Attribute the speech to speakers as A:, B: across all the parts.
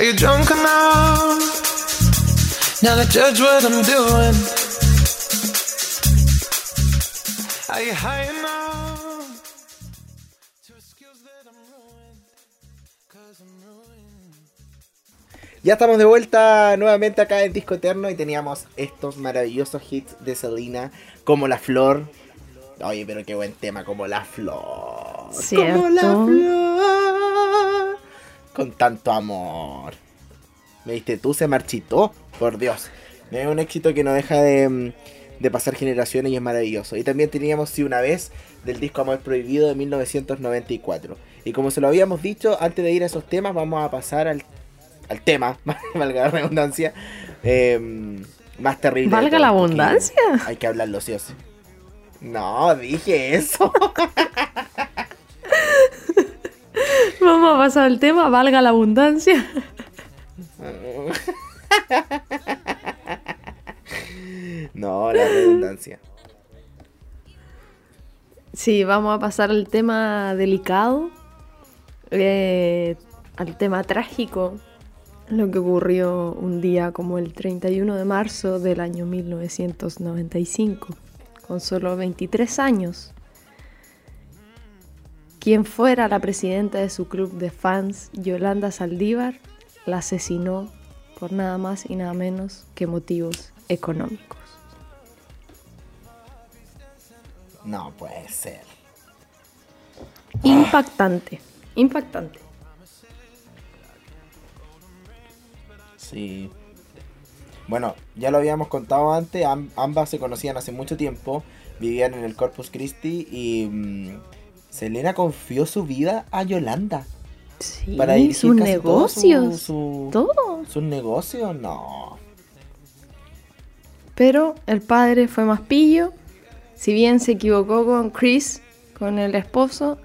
A: Are you drunk enough now to judge what I'm doing? Are you high enough to excuse that I'm ruined? Cause I'm ruined.
B: Ya estamos de vuelta nuevamente acá en Disco Eterno y teníamos estos maravillosos hits de Selena como La Flor. Oye, pero qué buen tema, como La Flor. Como La. Flor. Con tanto amor. ¿Me viste tú? Se marchitó. Por Dios. Es un éxito que no deja de, de pasar generaciones y es maravilloso. Y también teníamos Si una vez del disco Amor Prohibido de 1994. Y como se lo habíamos dicho, antes de ir a esos temas, vamos a pasar al, al tema, valga la redundancia, eh, más terrible.
C: ¿Valga la abundancia?
B: Hay que hablarlo, sí o sí. No, dije eso.
C: Vamos a pasar al tema, valga la abundancia.
B: no, la redundancia.
C: Sí, vamos a pasar al tema delicado, eh, al tema trágico, lo que ocurrió un día como el 31 de marzo del año 1995, con solo 23 años. Quien fuera la presidenta de su club de fans, Yolanda Saldívar, la asesinó por nada más y nada menos que motivos económicos.
B: No puede ser.
C: Impactante, impactante.
B: Sí. Bueno, ya lo habíamos contado antes, am- ambas se conocían hace mucho tiempo, vivían en el Corpus Christi y mm, Selena confió su vida a Yolanda.
C: Sí,
B: Para
C: sus
B: casi todo su-
C: negocios,
B: su-
C: todo.
B: ¿Sus negocios? No.
C: Pero el padre fue más pillo. Si bien se equivocó con Chris, con el esposo,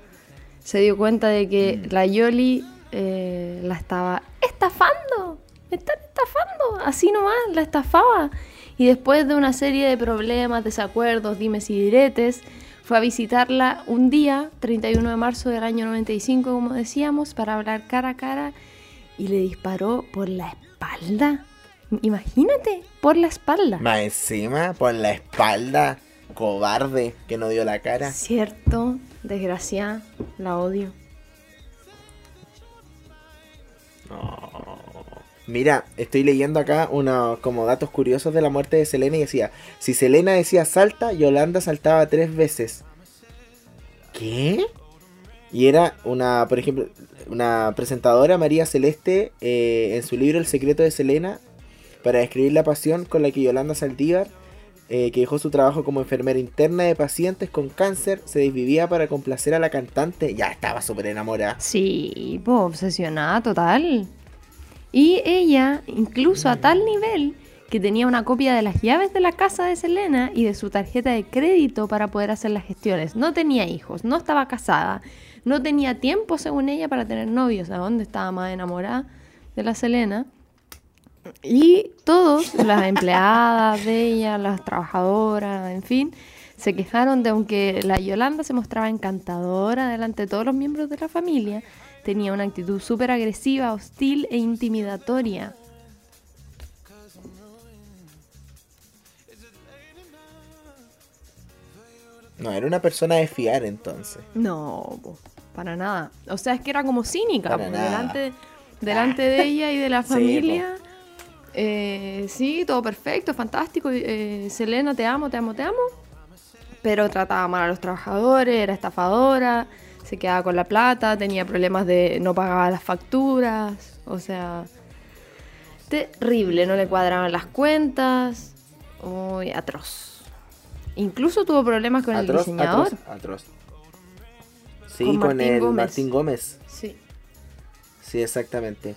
C: se dio cuenta de que
B: Mm.
C: la Yoli eh, la estaba estafando. Me están estafando. Así nomás, la estafaba. Y después de una serie de problemas, desacuerdos, dimes y diretes, fue a visitarla un día, 31 de marzo del año 95, como decíamos, para hablar cara a cara y le disparó por la espalda. Imagínate, por la espalda.
B: Más encima, por la espalda, cobarde, que no dio la cara.
C: Cierto, desgraciada, la odio.
B: Mira, estoy leyendo acá unos como datos curiosos de la muerte de Selena y decía, si Selena decía salta, Yolanda saltaba tres veces. ¿Qué? Y era una, por ejemplo, una presentadora, María Celeste, eh, en su libro El secreto de Selena, para describir la pasión con la que Yolanda Saldívar, eh, que dejó su trabajo como enfermera interna de pacientes con cáncer, se desvivía para complacer a la cantante. Ya estaba súper enamorada.
C: Sí, pues obsesionada total. Y ella, incluso a tal nivel, que tenía una copia de las llaves de la casa de Selena y de su tarjeta de crédito para poder hacer las gestiones. No tenía hijos, no estaba casada, no tenía tiempo, según ella, para tener novios. ¿A dónde estaba más enamorada de la Selena? Y todos, las empleadas de ella, las trabajadoras, en fin, se quejaron de aunque la Yolanda se mostraba encantadora delante de todos los miembros de la familia, tenía una actitud súper agresiva, hostil e intimidatoria.
B: No, era una persona de fiar entonces.
C: No, para nada. O sea, es que era como cínica,
B: nada.
C: delante, de ella y de la
B: Sí,
C: familia. Eh, sí, todo perfecto, fantástico. eh, Selena, te amo, te amo, te amo. Pero trataba mal a los trabajadores, era estafadora, se quedaba con la plata, tenía problemas de no pagaba las facturas. O sea, terrible, no le cuadraban las cuentas. Uy, atroz. Incluso tuvo problemas con el diseñador.
B: atroz, atroz. Sí,
C: Con
B: el
C: Gómez.
B: Martín Gómez.
C: Sí.
B: Sí, exactamente.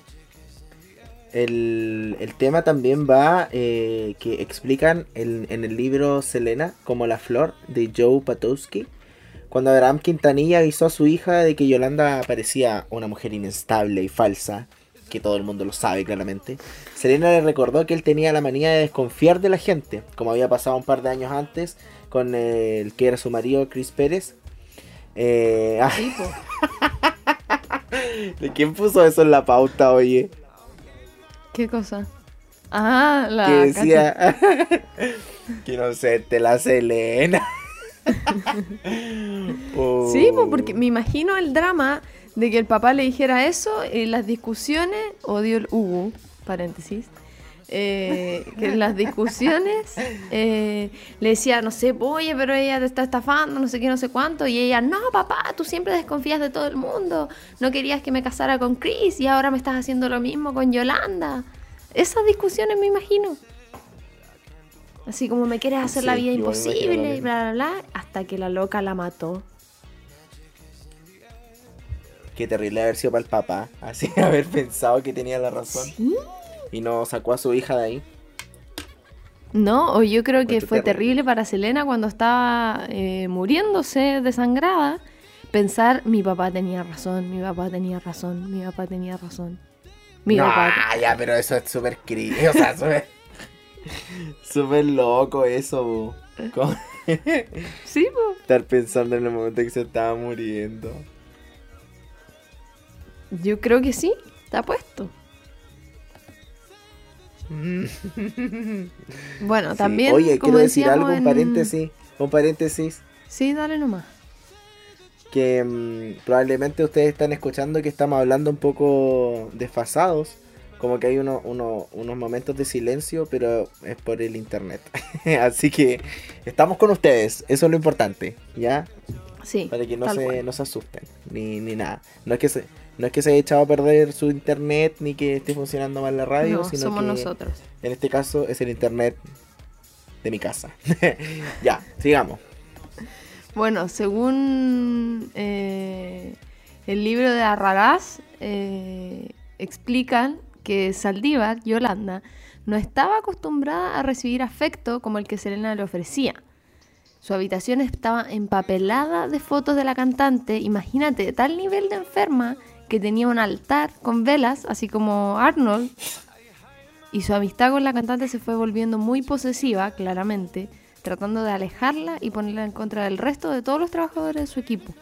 B: El, el tema también va eh, que explican el- en el libro Selena como la flor de Joe Patowski. Cuando Abraham Quintanilla avisó a su hija de que Yolanda parecía una mujer inestable y falsa, que todo el mundo lo sabe claramente, Selena le recordó que él tenía la manía de desconfiar de la gente, como había pasado un par de años antes con el que era su marido Chris Pérez. Eh,
C: po.
B: ¿De quién puso eso en la pauta, oye?
C: ¿Qué cosa? Ah, la
B: que decía que inocente la Selena.
C: Sí, pues porque me imagino el drama de que el papá le dijera eso y las discusiones, odio el Hugo, paréntesis, eh, que en las discusiones eh, le decía, no sé, oye, pero ella te está estafando, no sé qué, no sé cuánto, y ella, no, papá, tú siempre desconfías de todo el mundo, no querías que me casara con Chris y ahora me estás haciendo lo mismo con Yolanda. Esas discusiones me imagino. Así como me quieres hacer la vida imposible y bla, bla, bla, hasta que la loca la mató.
B: Qué terrible haber sido para el papá. Así haber pensado que tenía la razón.
C: ¿Sí?
B: Y no sacó a su hija de ahí.
C: No, o yo creo que fue
B: terrible.
C: terrible para Selena cuando estaba eh, muriéndose desangrada. Pensar, mi papá tenía razón, mi papá tenía razón, mi papá tenía razón. Mi
B: no,
C: papá.
B: ya, pero eso es súper cri... O sea, súper... Súper loco eso. Como
C: Sí, po.
B: estar pensando en el momento que se estaba muriendo.
C: yo creo que sí, está puesto. Bueno,
B: Sí.
C: también.
B: Oye,
C: como
B: quiero decir algo, un paréntesis. Un paréntesis.
C: Sí, dale nomás.
B: que mm, probablemente ustedes están escuchando que estamos hablando un poco desfasados, como que hay uno, uno- unos momentos de silencio, pero es por el internet. Así que estamos con ustedes, eso es lo importante, ¿ya?
C: Sí.
B: Para que no se,
C: cual.
B: no se asusten, ni, ni nada. No es que se, no es que se haya echado a perder su internet, ni que esté funcionando mal la radio,
C: No,
B: sino
C: somos
B: que
C: nosotros.
B: en este caso es el internet de mi casa. ya, sigamos.
C: Bueno, según eh, el libro de Arrarás, eh, explican que Saldívar, Yolanda, no estaba acostumbrada a recibir afecto como el que Selena le ofrecía. Su habitación estaba empapelada de fotos de la cantante, imagínate, tal nivel de enferma que tenía un altar con velas, así como Arnold, y su amistad con la cantante se fue volviendo muy posesiva, claramente, tratando de alejarla y ponerla en contra del resto de todos los trabajadores de su equipo.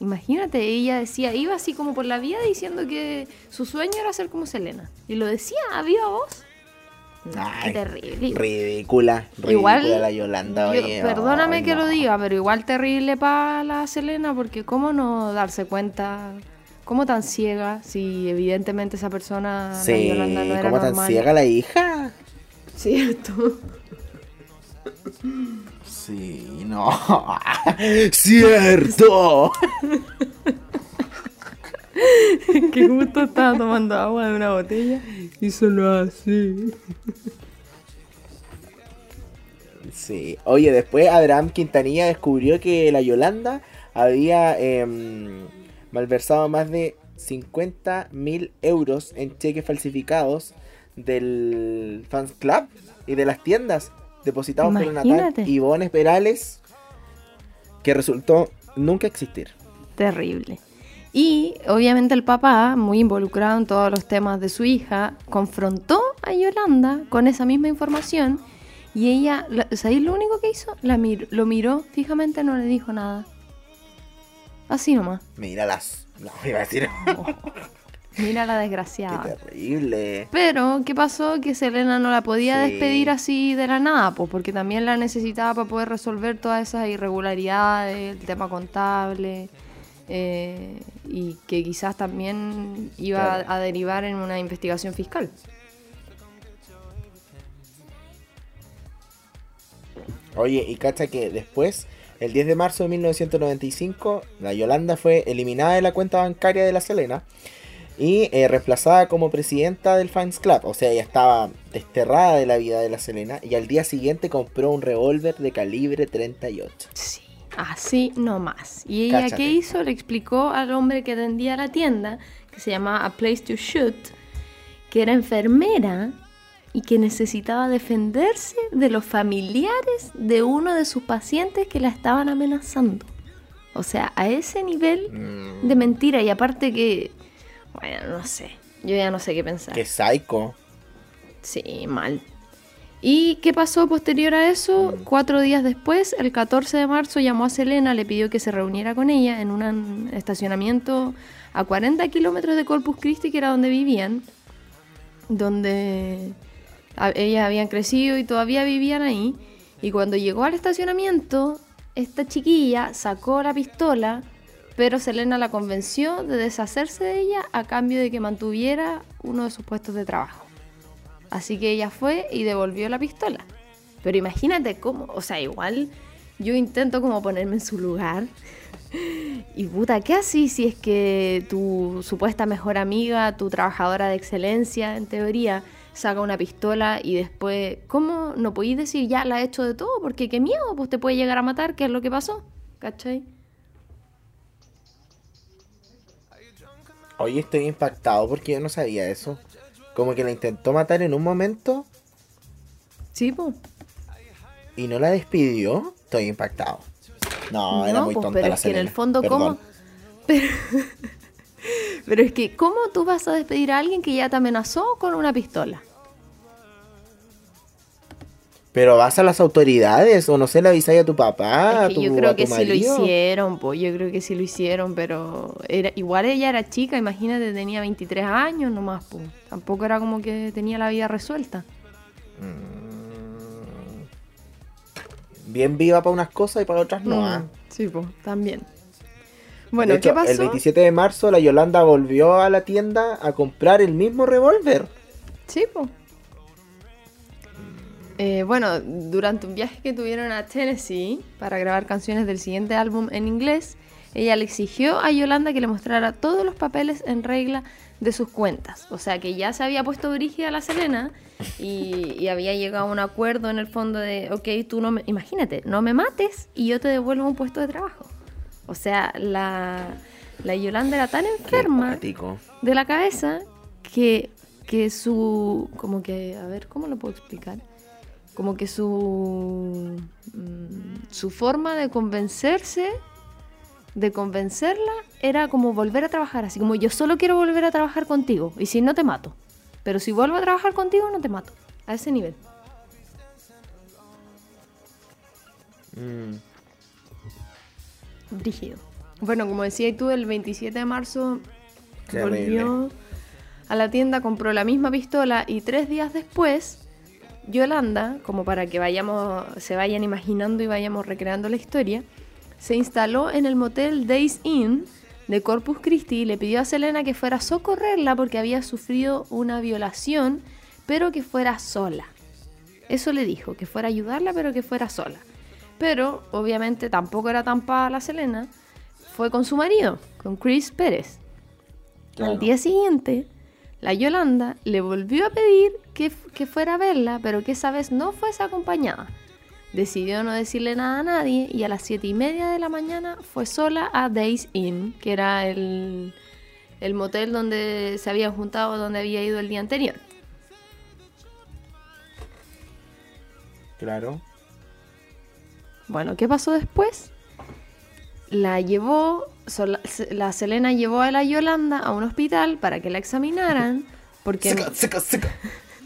C: Imagínate, ella decía, iba así como por la vida diciendo que su sueño era ser como Selena. Y lo decía a viva voz.
B: Ay,
C: qué terrible.
B: Ridícula, ridícula
C: Igual,
B: la Yolanda.
C: yo-
B: oye,
C: perdóname que lo diga, pero igual terrible para la Selena, porque cómo no darse cuenta, cómo tan ciega, si evidentemente esa persona, la
B: Sí,
C: Yolanda, no era
B: ¿cómo tan
C: normal.
B: ciega la hija?
C: Cierto.
B: Sí, no. ¡Cierto!
C: que justo estaba tomando agua de una botella y solo así.
B: Sí. Oye, después Abraham Quintanilla descubrió que la Yolanda había em, malversado más de 50 mil euros en cheques falsificados del fans club y de las tiendas depositados por una tal
C: Imagínate.
B: Ivonne Perales que resultó nunca existir.
C: Terrible. Y obviamente el papá, muy involucrado en todos los temas de su hija, confrontó a Yolanda con esa misma información y ella, la- ¿sabéis lo único que hizo? La mir- lo miró fijamente, no le dijo nada. Así nomás.
B: Míralas. No, iba a decir.
C: Mira la
B: Qué
C: desgraciada.
B: terrible.
C: Pero, ¿qué pasó? Que Selena no la podía
B: Sí.
C: despedir así de la nada, pues porque también la necesitaba para poder resolver todas esas irregularidades, el tema contable, eh, y que quizás también iba
B: Claro.
C: a, derivar en una investigación fiscal.
B: Oye, y cacha que después, el 10 de marzo de 1995, la Yolanda fue eliminada de la cuenta bancaria de la Selena y eh, reemplazada como presidenta del Fans Club. O sea, ella estaba desterrada de la vida de la Selena y al día siguiente compró un revólver de calibre 38.
C: Sí. Así nomás. ¿Y ella
B: Cáchate.
C: qué hizo? Le explicó al hombre que atendía la tienda, que se llamaba A Place to Shoot, que era enfermera y que necesitaba defenderse de los familiares de uno de sus pacientes que la estaban amenazando. O sea, a ese nivel
B: Mm,
C: de mentira. Y aparte que, bueno, no sé. Yo ya no sé qué pensar.
B: qué psycho.
C: Sí, mal. ¿Y qué pasó posterior a eso? Cuatro días después, el 14 de marzo, llamó a Selena, le pidió que se reuniera con ella en un estacionamiento a 40 kilómetros de Corpus Christi, que era donde vivían. donde ellas habían crecido y todavía vivían ahí. Y cuando llegó al estacionamiento, esta chiquilla sacó la pistola, pero Selena la convenció de deshacerse de ella a cambio de que mantuviera uno de sus puestos de trabajo. Así que ella fue y devolvió la pistola. Pero imagínate cómo, o sea, igual yo intento como ponerme en su lugar. Y puta, ¿qué así si es que tu supuesta mejor amiga, tu trabajadora de excelencia, en teoría, saca una pistola y después, ¿cómo no podéis decir ya la he hecho de todo? Porque qué miedo, pues te puede llegar a matar, ¿qué es lo que pasó? ¿Cachai?
B: Oye, estoy impactado porque yo no sabía eso. Como que la intentó matar en un momento
C: Sí, pues.
B: y no la despidió. Estoy impactado. No, era muy
C: pues,
B: tonta
C: pero
B: la
C: es que en el fondo,
B: Perdón.
C: ¿cómo? Pero, pero es que, ¿cómo tú vas a despedir a alguien que ya te amenazó con una pistola?
B: Pero vas a las autoridades o no sé, le avisáis a tu papá, a
C: es que
B: tu,
C: yo
B: a
C: creo
B: tu
C: que sí lo hicieron, pues yo creo que sí lo hicieron, pero era igual ella era chica, imagínate, tenía 23 años nomás, pues. Tampoco era como que tenía la vida resuelta.
B: Bien viva para unas cosas y para otras no.
C: Mm,
B: ah.
C: Sí, pues, también. Bueno,
B: hecho,
C: ¿qué pasó?
B: El 27 de marzo la Yolanda volvió a la tienda a comprar el mismo revólver.
C: Sí, pues. Eh, bueno, durante un viaje que tuvieron a Tennessee para grabar canciones del siguiente álbum en inglés, ella le exigió a Yolanda que le mostrara todos los papeles en regla de sus cuentas. O sea que ya se había puesto brígida la Selena y, y había llegado a un acuerdo en el fondo de, ok, tú no me, imagínate, no me mates y yo te devuelvo un puesto de trabajo. O sea, la, la Yolanda era tan enferma de la cabeza que, que su. Como que. A ver, ¿cómo lo puedo explicar? Como que su. mm, Su forma de convencerse. De convencerla era como volver a trabajar. Así como yo solo quiero volver a trabajar contigo. Y si no te mato. Pero si vuelvo a trabajar contigo, no te mato. A ese nivel.
B: Mm.
C: Brígido. Bueno, como decía tú, el 27 de marzo volvió a la tienda, compró la misma pistola y tres días después, Yolanda, como para que vayamos, se vayan imaginando y vayamos recreando la historia, se instaló en el motel Days Inn de Corpus Christi y le pidió a Selena que fuera a socorrerla porque había sufrido una violación, pero que fuera sola. Eso le dijo, que fuera a ayudarla, pero que fuera sola. Pero obviamente tampoco era tan para la Selena. Fue con su marido, con Chris Pérez.
B: Claro.
C: Al día siguiente, la Yolanda le volvió a pedir que, que fuera a verla, pero que esa vez no fuese acompañada. Decidió no decirle nada a nadie y a las siete y media de la mañana fue sola a Days Inn, que era el, el motel donde se habían juntado, donde había ido el día anterior.
B: Claro.
C: Bueno, ¿qué pasó después? La llevó, la Selena llevó a la Yolanda a un hospital para que la examinaran, porque
B: Seca, seca, seca.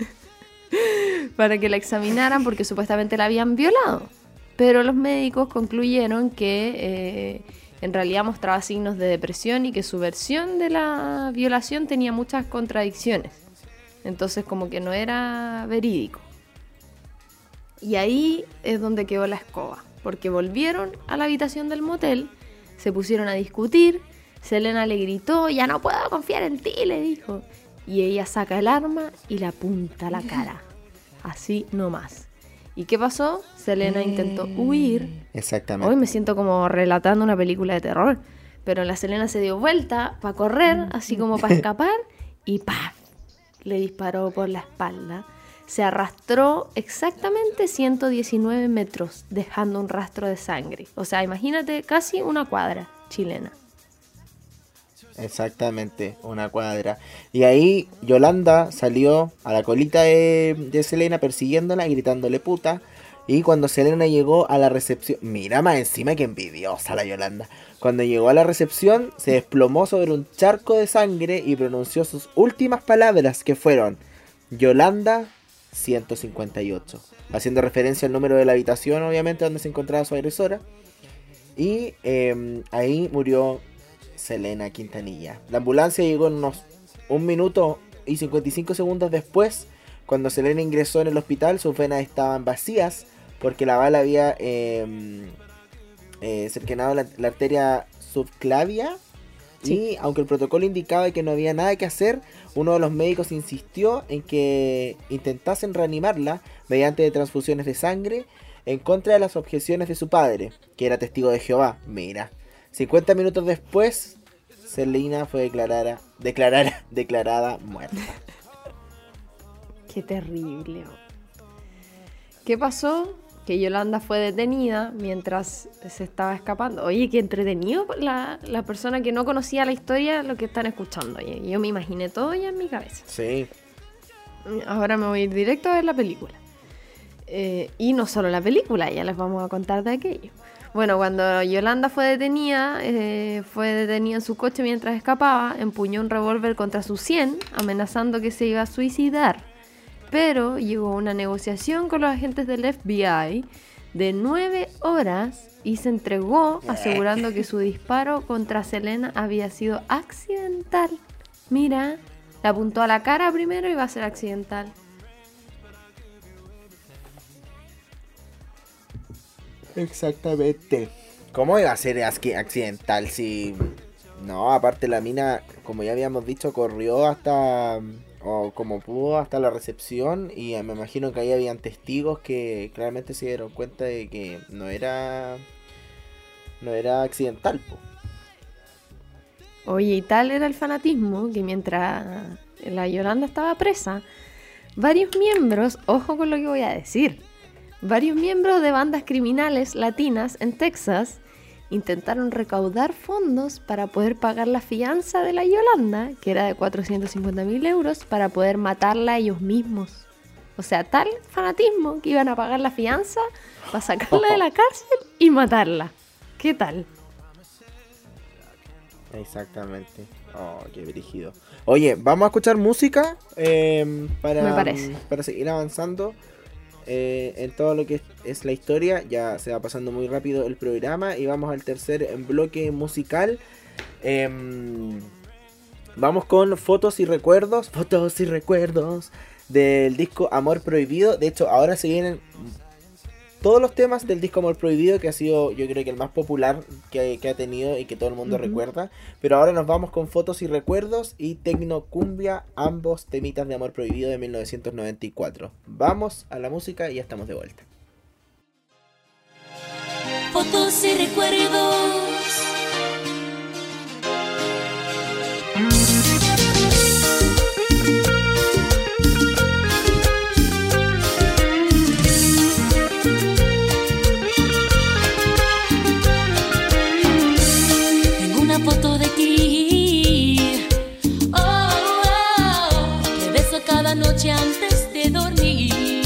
C: para que la examinaran porque supuestamente la habían violado. Pero los médicos concluyeron que eh, en realidad mostraba signos de depresión y que su versión de la violación tenía muchas contradicciones. Entonces como que no era verídico. Y ahí es donde quedó la escoba, porque volvieron a la habitación del motel, se pusieron a discutir, Selena le gritó, ya no puedo confiar en ti, le dijo. Y ella saca el arma y la apunta a la cara. Así nomás. ¿Y qué pasó? Selena intentó huir.
B: Exactamente.
C: Hoy me siento como relatando una película de terror. Pero la Selena se dio vuelta para correr, así como para escapar, y ¡paf! Le disparó por la espalda. Se arrastró exactamente 119 metros, dejando un rastro de sangre. O sea, imagínate casi una cuadra chilena.
B: Exactamente, una cuadra. Y ahí Yolanda salió a la colita de, Selena persiguiéndola gritándole puta. Y cuando Selena llegó a la recepción, mira más encima que envidiosa la Yolanda. Cuando llegó a la recepción, se desplomó sobre un charco de sangre y pronunció sus últimas palabras que fueron Yolanda 158. Haciendo referencia al número de la habitación, obviamente, donde se encontraba su agresora. Y eh, ahí murió Selena Quintanilla. La ambulancia llegó en unos un minuto y 55 segundos después, cuando Selena ingresó en el hospital, sus venas estaban vacías porque la bala había eh, eh, cercenado la, la arteria subclavia.
C: Sí.
B: Y aunque el protocolo indicaba que no había nada que hacer, uno de los médicos insistió en que intentasen reanimarla mediante transfusiones de sangre en contra de las objeciones de su padre, que era testigo de Jehová. Mira, 50 minutos después, Selena fue declarada, declarada, declarada muerta.
C: Qué terrible. ¿Qué pasó? Que Yolanda fue detenida mientras se estaba escapando. Oye, qué entretenido la, la persona que no conocía la historia lo que están escuchando. Oye, yo me imaginé todo ya en mi cabeza.
B: Sí,
C: Ahora me voy a ir directo a ver la película. Eh, y no solo la película, ya les vamos a contar de aquello. Bueno, cuando Yolanda fue detenida, eh, fue detenida en su coche mientras escapaba, empuñó un revólver contra su 100, amenazando que se iba a suicidar. Pero llegó a una negociación con los agentes del FBI de nueve horas y se entregó asegurando que su disparo contra Selena había sido accidental. Mira, le apuntó a la cara primero y va a ser accidental.
B: exactamente. ¿Cómo iba a ser accidental si... No, aparte la mina, como ya habíamos dicho, corrió hasta... O como pudo hasta la recepción y eh, me imagino que ahí habían testigos que claramente se dieron cuenta de que no era... No era accidental, po.
C: Oye, y tal era el fanatismo que mientras la Yolanda estaba presa, varios miembros, ojo con lo que voy a decir, varios miembros de bandas criminales latinas en Texas intentaron recaudar fondos para poder pagar la fianza de la Yolanda, que era de 450 mil euros, para poder matarla ellos mismos. O sea, tal fanatismo que iban a pagar la fianza para sacarla de la cárcel y matarla. ¿Qué tal?
B: Exactamente. Oh, qué brígido. Oye, vamos a escuchar música eh, para,
C: Me parece.
B: para seguir avanzando eh, en todo lo que es, la historia. Ya se va pasando muy rápido el programa y vamos al tercer bloque musical. Em, vamos con fotos y recuerdos. Fotos y recuerdos del disco Amor Prohibido. De hecho, ahora se vienen todos los temas del disco Amor Prohibido, que ha sido yo creo que el más popular que, que ha tenido y que todo el mundo recuerda. Pero ahora nos vamos con Fotos y Recuerdos y Tecno Cumbia, ambos temitas de Amor Prohibido de 1994. Vamos a la música y ya estamos de vuelta.
D: fotos y recuerdos. Noche antes de dormir.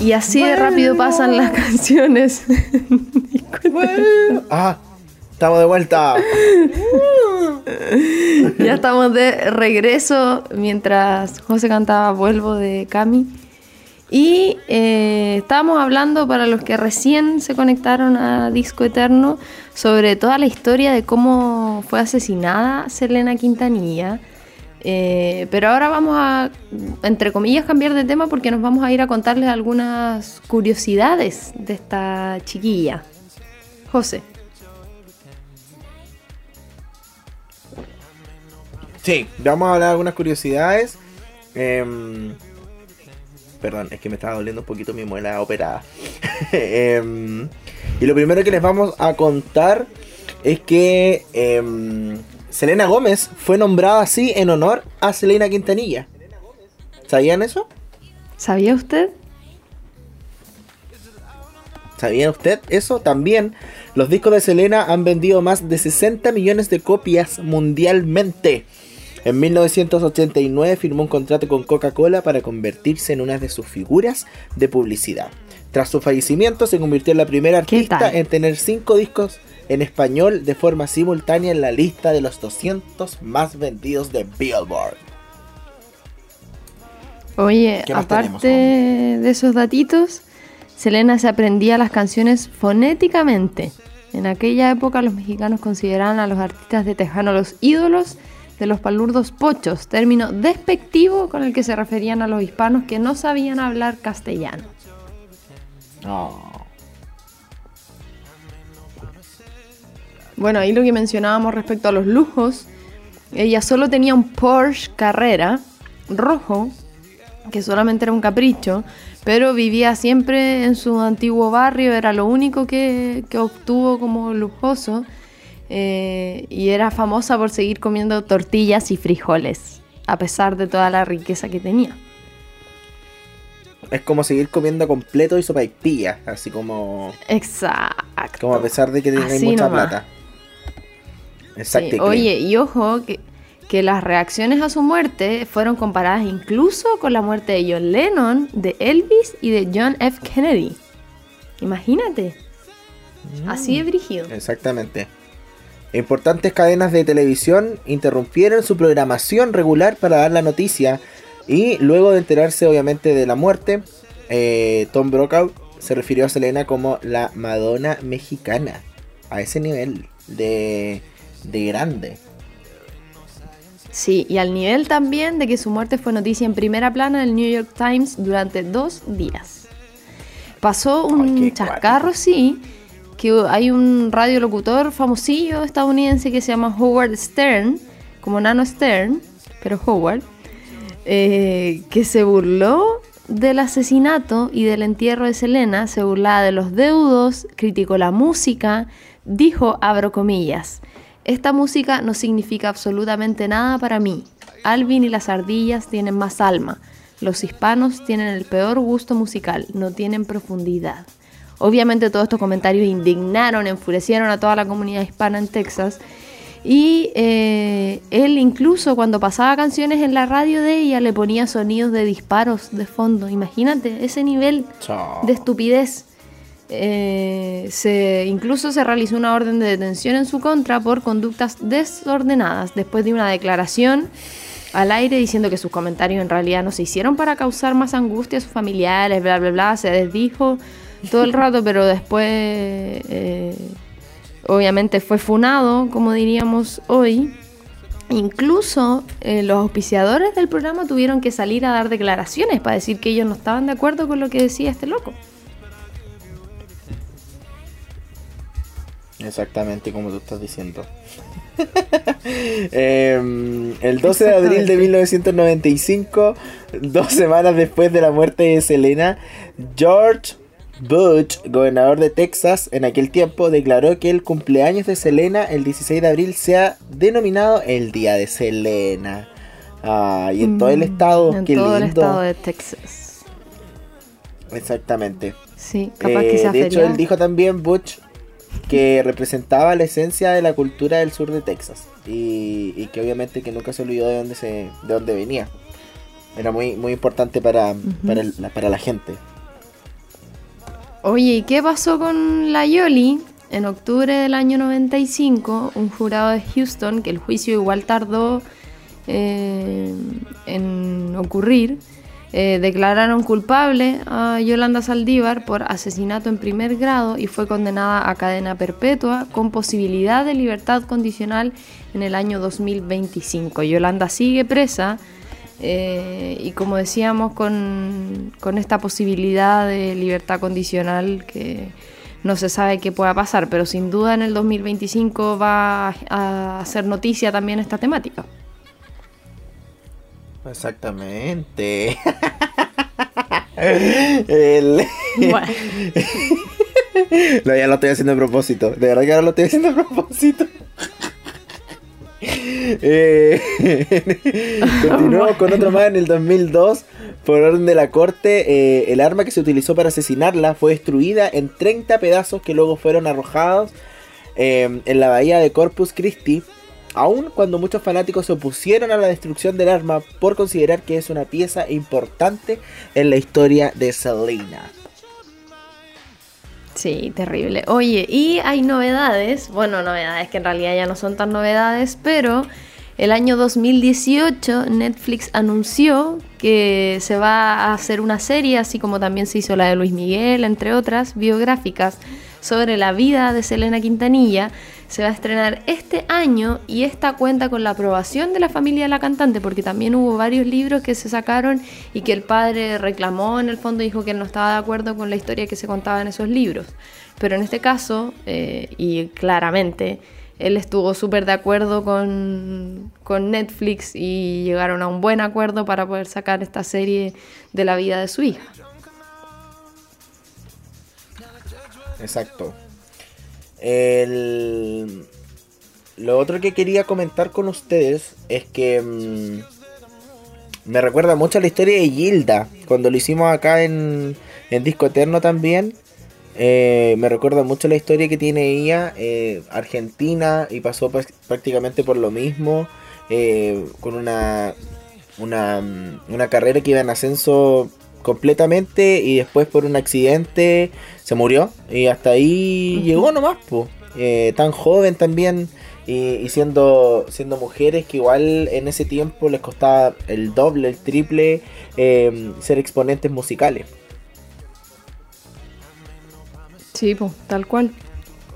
D: Y
C: así de rápido pasan las canciones.
B: ah, estamos de vuelta.
C: ya estamos de regreso mientras José cantaba Vuelvo de Cami. Y eh, estábamos hablando para los que recién se conectaron a Disco Eterno sobre toda la historia de cómo fue asesinada Selena Quintanilla. Eh, pero ahora vamos a, entre comillas, cambiar de tema porque nos vamos a ir a contarles algunas curiosidades de esta chiquilla. José.
B: Sí, vamos a hablar de algunas curiosidades. Em, perdón, es que me estaba doliendo un poquito mi muela operada. Em, y lo primero que les vamos a contar es que em, Selena Gómez fue nombrada así en honor a Selena Quintanilla. ¿Sabían eso?
C: ¿Sabía usted?
B: ¿Sabía usted eso? También los discos de Selena han vendido más de 60 millones de copias mundialmente. En 1989 firmó un contrato con Coca-Cola para convertirse en una de sus figuras de publicidad. Tras su fallecimiento se convirtió en la primera
C: ¿Qué
B: artista en tener cinco discos en español de forma simultánea en la lista de los 200 más vendidos de Billboard.
C: Oye,
B: ¿Qué más
C: aparte
B: tenemos,
C: de esos datitos, Selena se aprendía las canciones fonéticamente. En aquella época los mexicanos consideraban a los artistas de Tejano los ídolos de los palurdos pochos, término despectivo con el que se referían a los hispanos que no sabían hablar castellano. Bueno, ahí lo que mencionábamos respecto a los lujos, ella solo tenía un Porsche Carrera rojo, que solamente era un capricho, pero vivía siempre en su antiguo barrio, era lo único que, obtuvo como lujoso, eh, y era famosa por seguir comiendo tortillas y frijoles, a pesar de toda la riqueza que tenía.
B: Es como seguir comiendo completo y sopa y pilla, así como,
C: Exacto.
B: como a pesar de que tenga
C: Así
B: mucha
C: nomás.
B: plata.
C: Sí,
B: Exacto.
C: Oye, y ojo que, que las reacciones a su muerte fueron comparadas incluso con la muerte de John Lennon, de Elvis y de John F. Kennedy. Imagínate. Así de brígido.
B: Exactamente. Importantes cadenas de televisión interrumpieron su programación regular para dar la noticia y luego de enterarse obviamente de la muerte, eh, Tom Brokaw se refirió a Selena como la Madonna mexicana. A ese nivel de, de grande.
C: Sí, y al nivel también de que su muerte fue noticia en primera plana del New York Times durante dos días. Pasó un
B: Ay,
C: chascarro, sí, que hay un radiolocutor famosillo estadounidense que se llama Howard Stern, como Nano Stern, pero Howard, eh, que se burló del asesinato y del entierro de Selena, se burlaba de los deudos, criticó la música, dijo, abro comillas, esta música no significa absolutamente nada para mí. Alvin y las ardillas tienen más alma. Los hispanos tienen el peor gusto musical, no tienen profundidad. Obviamente todos estos comentarios indignaron, enfurecieron a toda la comunidad hispana en Texas. Y eh, él incluso cuando pasaba canciones en la radio de ella le ponía sonidos de disparos de fondo. Imagínate ese nivel
B: Chao.
C: de estupidez. Eh, se, incluso se realizó una orden de detención en su contra por conductas desordenadas después de una declaración al aire diciendo que sus comentarios en realidad no se hicieron para causar más angustia a sus familiares, bla, bla, bla. Se desdijo todo el rato, pero después eh, obviamente fue funado, como diríamos hoy. Incluso eh, los auspiciadores del programa tuvieron que salir a dar declaraciones para decir que ellos no estaban de acuerdo con lo que decía este loco.
B: Exactamente como tú estás diciendo. Em, el 12 de abril de 1995, dos semanas después de la muerte de Selena, George Bush, gobernador de Texas en aquel tiempo, declaró que el cumpleaños de Selena, el 16 de abril, sea denominado el Día de Selena. Ah, y en todo el
C: Mm,
B: estado,
C: En
B: qué
C: todo el
B: lindo.
C: estado de Texas.
B: Exactamente.
C: Sí, capaz que
B: Eh,
C: sea
B: de hecho, él dijo también, Butch, que representaba la esencia de la cultura del sur de Texas. Y, y que obviamente que nunca se olvidó de dónde, se, de dónde venía. Era muy, muy importante para, el- para la gente.
C: Oye, ¿y qué pasó con la Yoli? En octubre del año 95, un jurado de Houston, que el juicio igual tardó eh, en ocurrir, eh, declararon culpable a Yolanda Saldívar por asesinato en primer grado y fue condenada a cadena perpetua con posibilidad de libertad condicional en el año 2025. Yolanda sigue presa eh, y como decíamos, con, con esta posibilidad de libertad condicional que no se sabe qué pueda pasar, pero sin duda en el 2025 va a hacer noticia también esta temática.
B: Exactamente. El-
C: Bueno,
B: No, ya lo estoy haciendo a propósito. De verdad que ahora lo estoy haciendo a propósito. Eh, continuamos con otro más en el 2002. Por orden de la corte, eh, el arma que se utilizó para asesinarla fue destruida en 30 pedazos que luego fueron arrojados eh, en la bahía de Corpus Christi. Aun cuando muchos fanáticos se opusieron a la destrucción del arma por considerar que es una pieza importante en la historia de Selena.
C: Sí, terrible. Oye, y hay novedades, bueno, novedades que en realidad ya no son tan novedades, pero el año 2018 Netflix anunció que se va a hacer una serie, así como también se hizo la de Luis Miguel, entre otras, biográficas sobre la vida de Selena Quintanilla. Se va a estrenar este año y esta cuenta con la aprobación de la familia de la cantante, porque también hubo varios libros que se sacaron y que el padre reclamó en el fondo, dijo que él no estaba de acuerdo con la historia que se contaba en esos libros. Pero en este caso, eh, y claramente, él estuvo súper de acuerdo con, con Netflix y llegaron a un buen acuerdo para poder sacar esta serie de la vida de su hija.
B: Exacto. El... Lo otro que quería comentar con ustedes es que mm, me recuerda mucho a la historia de Gilda, cuando lo hicimos acá en, en Disco Eterno también. Eh, me recuerda mucho la historia que tiene ella, eh, argentina, y pasó prac- prácticamente por lo mismo, eh, con una, una, mm, una carrera que iba en ascenso completamente y después por un accidente se murió y hasta ahí llegó nomás, po. Eh, tan joven también y, y siendo, siendo mujeres que igual en ese tiempo les costaba el doble, el triple eh, ser exponentes musicales.
C: Sí, pues, tal cual.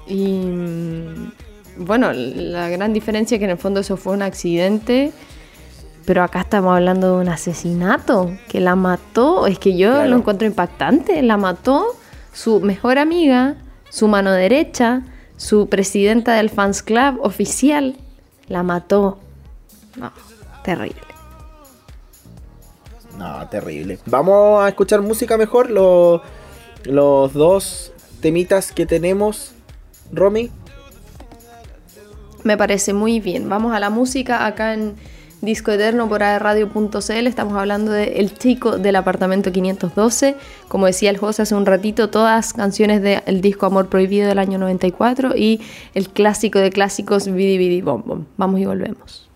C: Y mm, bueno, la gran diferencia es que en el fondo eso fue un accidente, pero acá estamos hablando de un asesinato, que la mató, es que yo
B: Claro.
C: lo encuentro impactante, la mató su mejor amiga, su mano derecha, su presidenta del fans club oficial, la mató. No, terrible.
B: No, terrible. Vamos a escuchar música mejor, lo- los dos temitas que tenemos, Romy.
C: Me parece muy bien. Vamos a la música acá en Disco Eterno por radio.cl. Estamos hablando de El Chico del Apartamento 512. Como decía el José hace un ratito, todas canciones del disco Amor Prohibido del año 94 y el clásico de clásicos Bidi Bidi Bom Bom. Vamos y volvemos.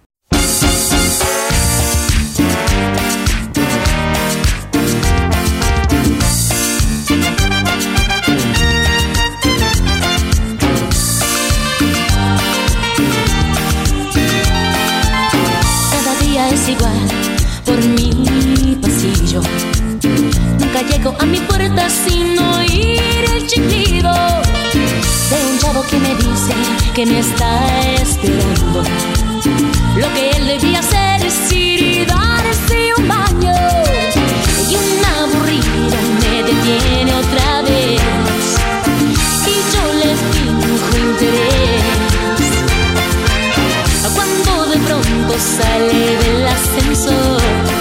D: A mi puerta sin oír el chiflido de un chavo que me dice que me está esperando. Lo que él debía hacer es ir y darse un baño. Y un aburrido me detiene otra vez. Y yo le finjo interés. Cuando de pronto sale del ascensor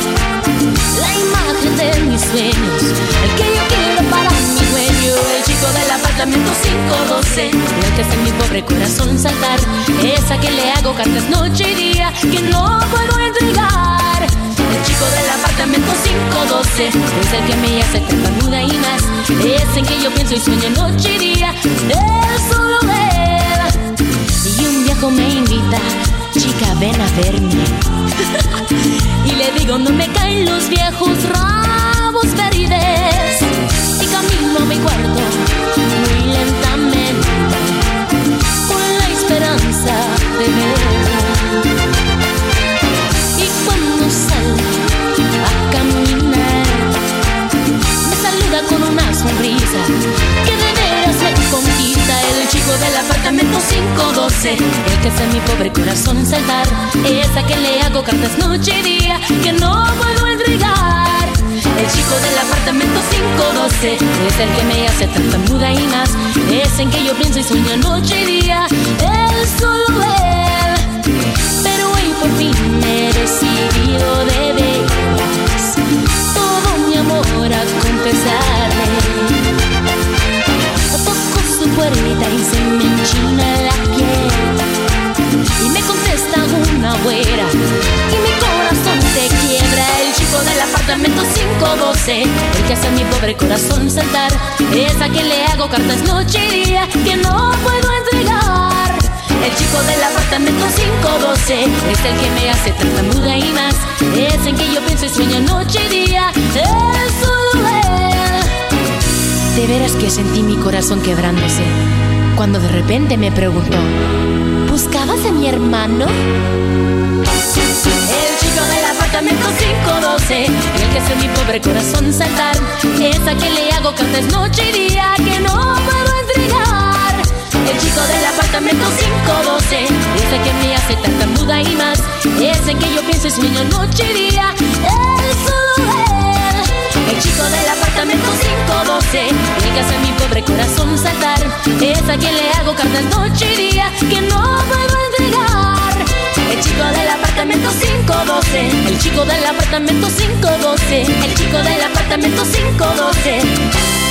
D: La imagen de mis sueños El que yo quiero para mi dueño El chico del apartamento 512 El que hace mi pobre corazón saltar. Esa que le hago cartas noche y día Que no puedo entregar. El chico del apartamento 512 Es el que me hace tartamuda y más. Es en que yo pienso y sueño noche y día solo y un viejo me invita, chica, ven a verme. y le digo, no me caen los viejos rabos verdes. Y camino a mi cuarto, muy lentamente, con la esperanza de ver. Y cuando salgo a caminar, me saluda con una sonrisa que chico del apartamento 512 el que hace mi pobre corazón saltar esa que le hago cartas noche y día que no puedo entregar. El chico del apartamento 512 es el que me hace tartamuda y más. Es en que yo pienso y sueño noche y día. Él solo él. Pero hoy por fin he decidido de veras. Todo mi amor a confesarle. Y se me enchina la piel. Y me contesta una güera y mi corazón se quiebra. El chico del apartamento 512, el que hace mi pobre corazón saltar, es a quien le hago cartas noche y día que no puedo entregar. El chico del apartamento 512 es el que me hace tartamuda y más. Es en que yo pienso y sueño noche y día. Es. De veras que sentí mi corazón quebrándose cuando de repente me preguntó: ¿Buscabas a mi hermano? El chico del apartamento 512, el que hace mi pobre corazón saltar, es a quien le hago cartas noche y día que no puedo entregar. El chico del apartamento 512, es el que me hace tartamuda y más, es en que yo pienso y sueño noche y día, es él. El chico del apartamento 512, el que hace mi pobre corazón saltar, es a quien le hago cartas noche y día que no puedo entregar. El chico del apartamento 512, el chico del apartamento 512, el chico del apartamento 512.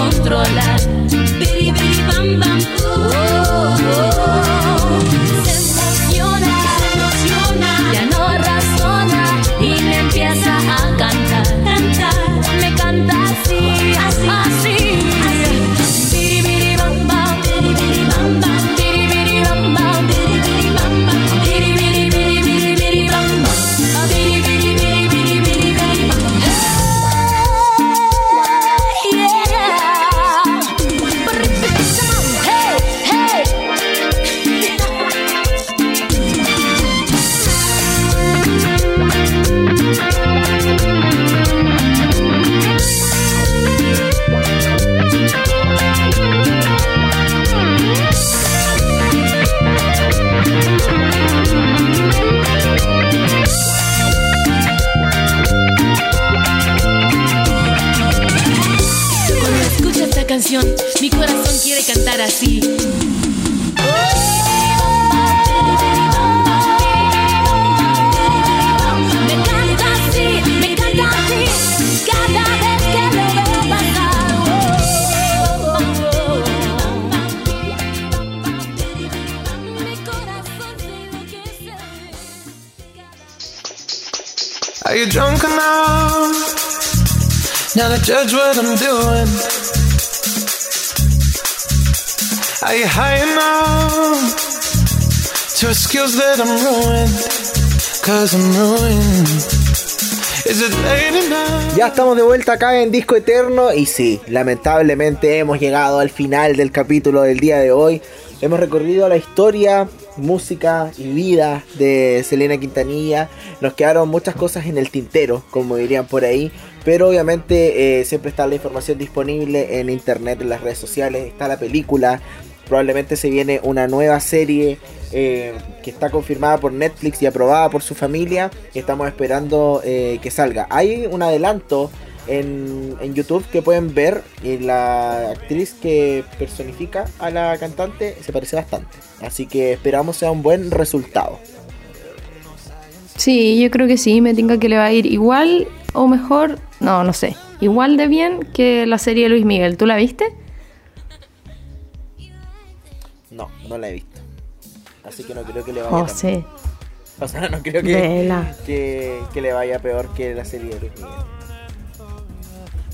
D: Controlar.
E: Are you drunk enough now to judge what I'm doing? Are high enough to excuse that I'm?
B: Ya estamos de vuelta acá en Disco Eterno y sí, lamentablemente hemos llegado al final del capítulo del día de hoy. Hemos recorrido la historia, música y vida de Selena Quintanilla. Nos quedaron muchas cosas en el tintero, como dirían por ahí. Pero obviamente eh, siempre está la información disponible en internet, en las redes sociales, está la película. Probablemente se viene una nueva serie eh, que está confirmada por Netflix y aprobada por su familia. Estamos esperando eh, que salga. Hay un adelanto en, en YouTube que pueden ver y la actriz que personifica a la cantante se parece bastante. Así que esperamos sea un buen resultado.
C: Sí, yo creo que sí, me tinca que le va a ir igual o mejor, no, no sé, igual de bien que la serie de Luis Miguel. ¿Tú la viste?
B: No, no la he visto. Así que no creo que le vaya
C: Oh, sí.
B: O sea, no creo que, que, que le vaya peor que la serie de Luis Miguel.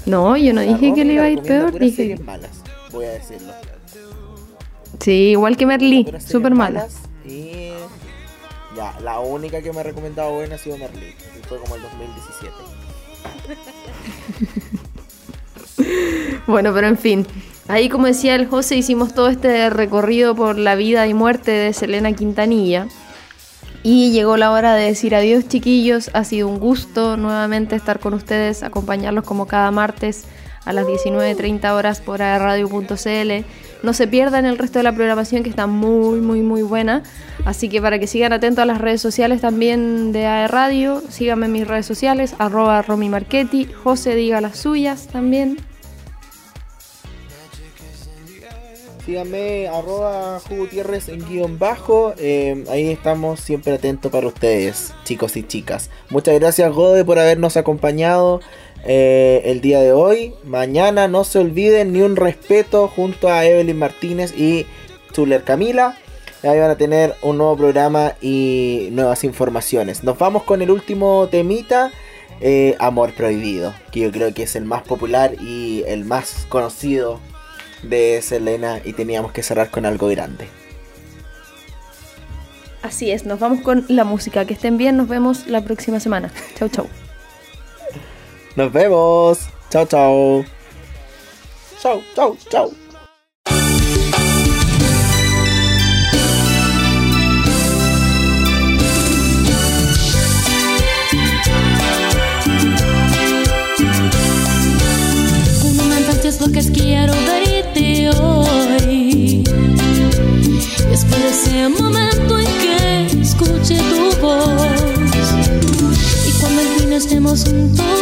C: No, yo no
B: La
C: dije que le iba a ir peor, dije.
B: malas, voy a decirlo.
C: Sí, igual que Merlí, súper mala.
B: malas Y la única que me ha recomendado buena ha sido Merlí. Y fue como el 2017.
C: Bueno, pero en fin. Ahí, como decía el José, hicimos todo este recorrido por la vida y muerte de Selena Quintanilla. Y llegó la hora de decir adiós, chiquillos. Ha sido un gusto nuevamente estar con ustedes, acompañarlos como cada martes a las 19.30 horas por radio.cl. No se pierdan el resto de la programación que está muy, muy, muy buena. Así que para que sigan atentos a las redes sociales también de AE Radio, síganme en mis redes sociales, arroba Romy Marchetti, José diga las suyas también.
B: Síganme, arroba Gutierrez en guion bajo. eh, ahí estamos siempre atentos para ustedes, chicos y chicas. Muchas gracias, Gode, por habernos acompañado eh, el día de hoy. Mañana no se olviden ni un respeto junto a Evelyn Martínez y Chuler Camila. Ahí van a tener un nuevo programa y nuevas informaciones. Nos vamos con el último temita. eh, Amor Prohibido, que yo creo que es el más popular y el más conocido de Selena y teníamos que cerrar con algo grande.
C: Así es, nos vamos con la música. Que estén bien, nos vemos la próxima semana. Chau, chau.
B: Nos vemos. Chao, chao. Chao, chao, chao.
D: Un momento es lo que quiero verte hoy. Después de ese momento en que escuche tu voz. Y cuando al fin estemos juntos